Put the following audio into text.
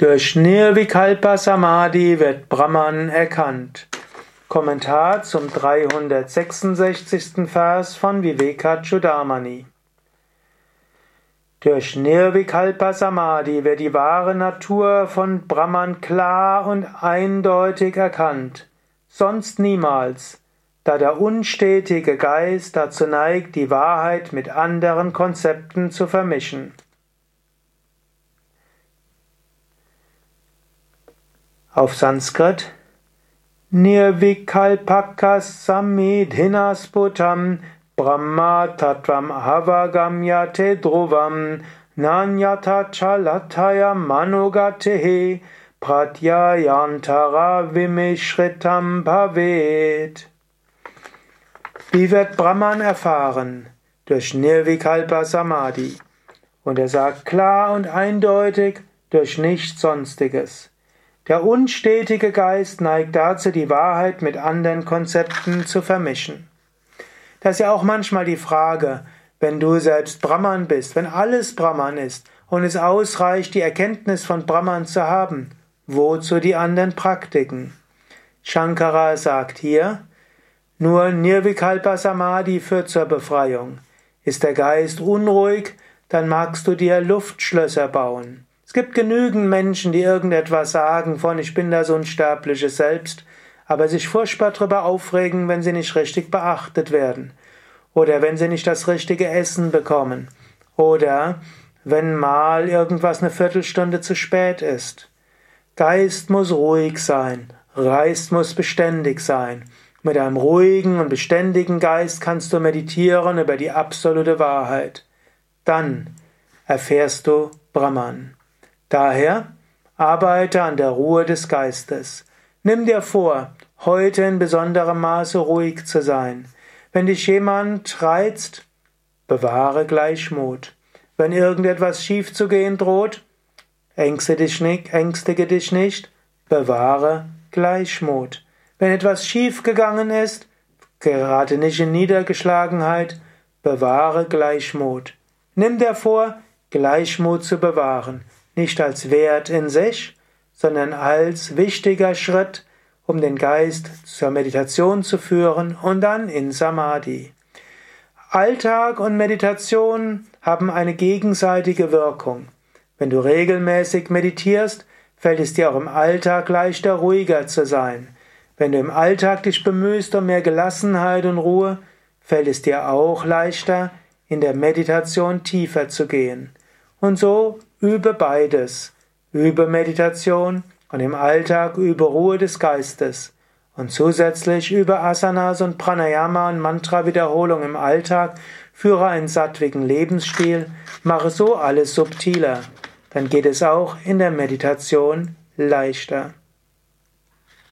Durch Nirvikalpa Samadhi wird Brahman erkannt. Kommentar zum 366. Vers von Vivekachudamani. Durch Nirvikalpa Samadhi wird die wahre Natur von Brahman klar und eindeutig erkannt, sonst niemals, da der unstetige Geist dazu neigt, die Wahrheit mit anderen Konzepten zu vermischen. Auf Sanskrit Nirvikalpakas samidhinasputam Brahma Tattvam Havagamyate Dhruvam Nanyata Chalataya Manogatehe Pratyayantara Vimishritam Bhavet. Wie wird Brahman erfahren? Durch Nirvikalpa Samadhi. Und er sagt klar und eindeutig, durch nichts Sonstiges. Der unstetige Geist neigt dazu, die Wahrheit mit anderen Konzepten zu vermischen. Das ist ja auch manchmal die Frage, wenn du selbst Brahman bist, wenn alles Brahman ist und es ausreicht, die Erkenntnis von Brahman zu haben, wozu die anderen Praktiken? Shankara sagt hier, nur Nirvikalpa Samadhi führt zur Befreiung. Ist der Geist unruhig, dann magst du dir Luftschlösser bauen. Es gibt genügend Menschen, die irgendetwas sagen von ich bin das unsterbliche Selbst, aber sich furchtbar darüber aufregen, wenn sie nicht richtig beachtet werden oder wenn sie nicht das richtige Essen bekommen oder wenn mal irgendwas eine Viertelstunde zu spät ist. Geist muss ruhig sein, Geist muss beständig sein. Mit einem ruhigen und beständigen Geist kannst du meditieren über die absolute Wahrheit. Dann erfährst du Brahman. Daher arbeite an der Ruhe des Geistes. Nimm dir vor, heute in besonderem Maße ruhig zu sein. Wenn dich jemand reizt, bewahre Gleichmut. Wenn irgendetwas schief zu gehen droht, ängstige dich nicht, bewahre Gleichmut. Wenn etwas schief gegangen ist, gerate nicht in Niedergeschlagenheit, bewahre Gleichmut. Nimm dir vor, Gleichmut zu bewahren nicht als Wert in sich, sondern als wichtiger Schritt, um den Geist zur Meditation zu führen und dann in Samadhi. Alltag und Meditation haben eine gegenseitige Wirkung. Wenn du regelmäßig meditierst, fällt es dir auch im Alltag leichter, ruhiger zu sein. Wenn du im Alltag dich bemühst um mehr Gelassenheit und Ruhe, fällt es dir auch leichter, in der Meditation tiefer zu gehen. Und so übe beides. Übe Meditation und im Alltag übe Ruhe des Geistes. Und zusätzlich übe Asanas und Pranayama und Mantra-Wiederholung im Alltag, führe einen sattwigen Lebensstil, mache so alles subtiler. Dann geht es auch in der Meditation leichter.